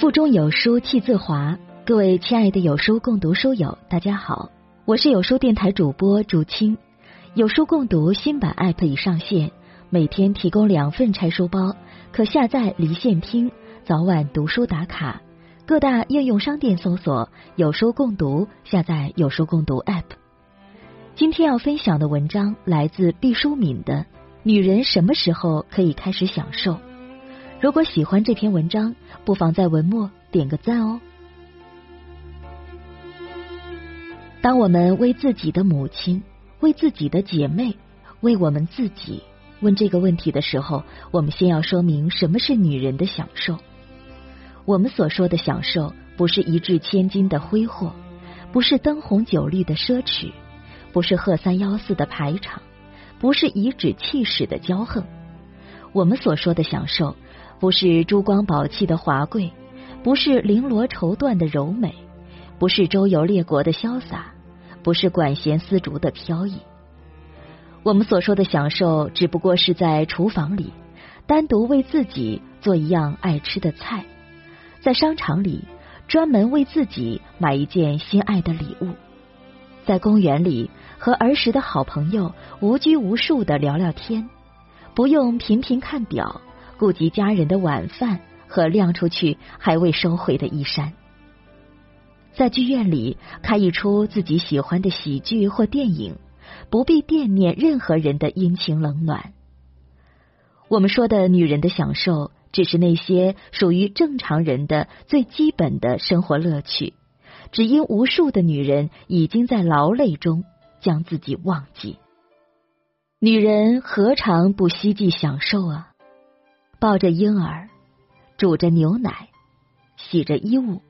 腹中有书气自华，各位亲爱的有书共读书友，大家好，我是有书电台主播竹青。有书共读新版 App 已上线，每天提供两份拆书包，可下载离线听，早晚读书打卡。各大应用商店搜索“有书共读”，下载有书共读 App。今天要分享的文章来自毕淑敏的《女人什么时候可以开始享受》。如果喜欢这篇文章，不妨在文末点个赞哦。当我们为自己的母亲、为自己的姐妹、为我们自己问这个问题的时候，我们先要说明什么是女人的享受。我们所说的享受，不是一掷千金的挥霍，不是灯红酒绿的奢侈，不是贺三幺四的排场，不是颐指气使的骄横。我们所说的享受。不是珠光宝气的华贵，不是绫罗绸缎的柔美，不是周游列国的潇洒，不是管弦丝竹的飘逸。我们所说的享受，只不过是在厨房里单独为自己做一样爱吃的菜，在商场里专门为自己买一件心爱的礼物，在公园里和儿时的好朋友无拘无束的聊聊天，不用频频看表。顾及家人的晚饭和晾出去还未收回的衣衫，在剧院里看一出自己喜欢的喜剧或电影，不必惦念任何人的阴晴冷暖。我们说的女人的享受，只是那些属于正常人的最基本的生活乐趣，只因无数的女人已经在劳累中将自己忘记。女人何尝不希冀享受啊？抱着婴儿，煮着牛奶，洗着衣物。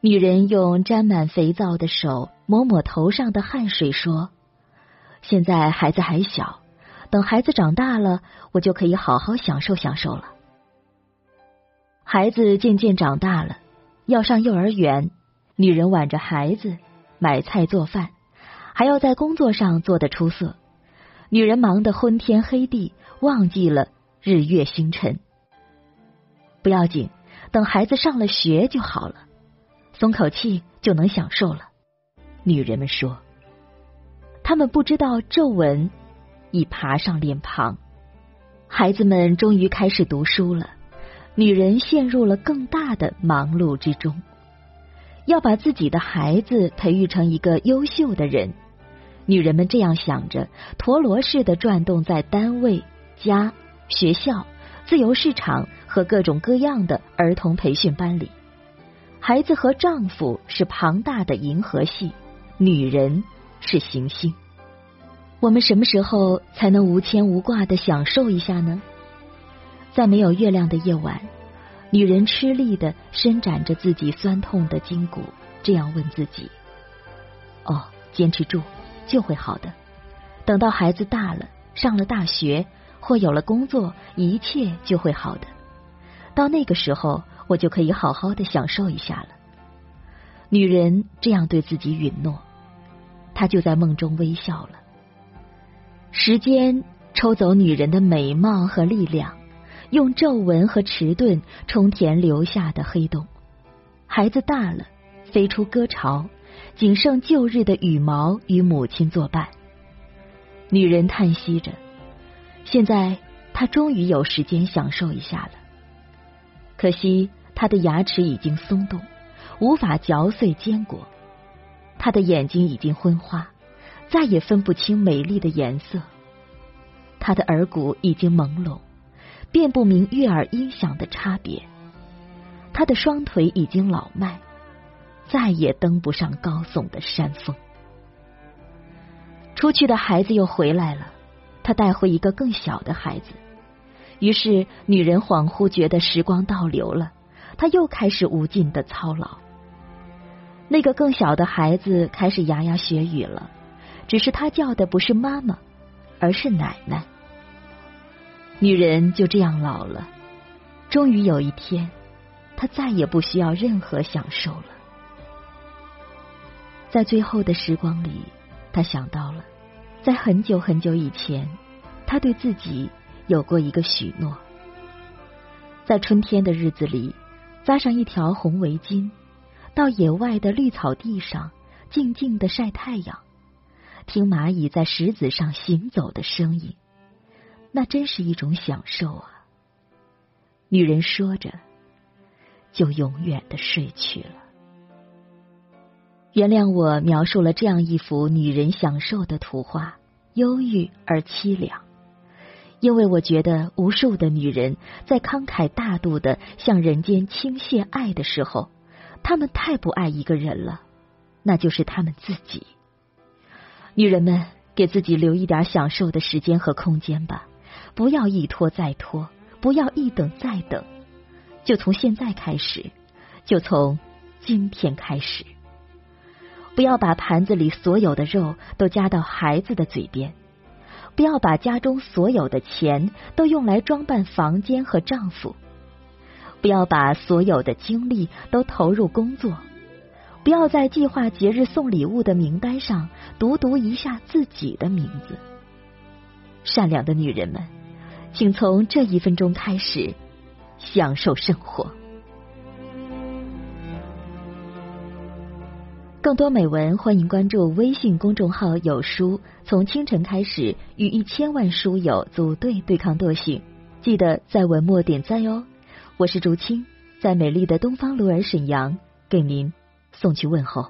女人用沾满肥皂的手抹抹头上的汗水，说：“现在孩子还小，等孩子长大了，我就可以好好享受享受了。”孩子渐渐长大了，要上幼儿园，女人挽着孩子买菜做饭，还要在工作上做得出色。女人忙得昏天黑地，忘记了。日月星辰，不要紧，等孩子上了学就好了，松口气就能享受了。女人们说，他们不知道皱纹已爬上脸庞。孩子们终于开始读书了，女人陷入了更大的忙碌之中，要把自己的孩子培育成一个优秀的人。女人们这样想着，陀螺似的转动在单位、家。学校、自由市场和各种各样的儿童培训班里，孩子和丈夫是庞大的银河系，女人是行星。我们什么时候才能无牵无挂的享受一下呢？在没有月亮的夜晚，女人吃力的伸展着自己酸痛的筋骨，这样问自己：“哦，坚持住，就会好的。等到孩子大了，上了大学。”或有了工作，一切就会好的。到那个时候，我就可以好好的享受一下了。女人这样对自己允诺，她就在梦中微笑了。时间抽走女人的美貌和力量，用皱纹和迟钝充填留下的黑洞。孩子大了，飞出歌巢，仅剩旧日的羽毛与母亲作伴。女人叹息着。现在他终于有时间享受一下了，可惜他的牙齿已经松动，无法嚼碎坚果；他的眼睛已经昏花，再也分不清美丽的颜色；他的耳骨已经朦胧，辨不明悦耳音响的差别；他的双腿已经老迈，再也登不上高耸的山峰。出去的孩子又回来了。他带回一个更小的孩子，于是女人恍惚觉得时光倒流了，她又开始无尽的操劳。那个更小的孩子开始牙牙学语了，只是他叫的不是妈妈，而是奶奶。女人就这样老了，终于有一天，她再也不需要任何享受了。在最后的时光里，她想到了。在很久很久以前，他对自己有过一个许诺。在春天的日子里，扎上一条红围巾，到野外的绿草地上静静的晒太阳，听蚂蚁在石子上行走的声音，那真是一种享受啊！女人说着，就永远的睡去了。原谅我描述了这样一幅女人享受的图画，忧郁而凄凉。因为我觉得，无数的女人在慷慨大度的向人间倾泻爱的时候，她们太不爱一个人了，那就是她们自己。女人们，给自己留一点享受的时间和空间吧，不要一拖再拖，不要一等再等，就从现在开始，就从今天开始，不要把盘子里所有的肉都夹到孩子的嘴边。不要把家中所有的钱都用来装扮房间和丈夫，不要把所有的精力都投入工作，不要在计划节日送礼物的名单上读读一下自己的名字。善良的女人们，请从这一分钟开始享受生活。更多美文，欢迎关注微信公众号“有书”。从清晨开始，与一千万书友组队对抗惰性。记得在文末点赞哟！我是竹青，在美丽的东方鲁尔沈阳，给您送去问候。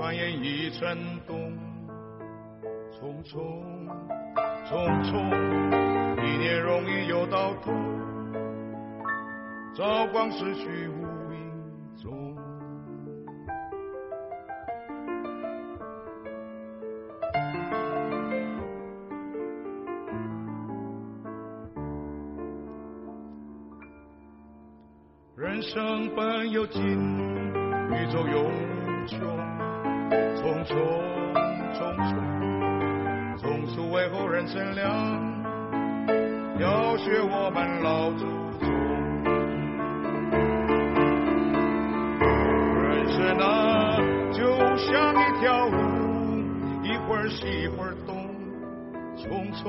转眼已成冬。匆匆匆匆，一年容易又到头，朝光逝去无影踪。人生本有尽，宇宙永无穷。匆匆匆匆，匆匆为后人乘凉，要学我们老祖宗。人生啊，就像一条路，一会儿西一会儿东，匆匆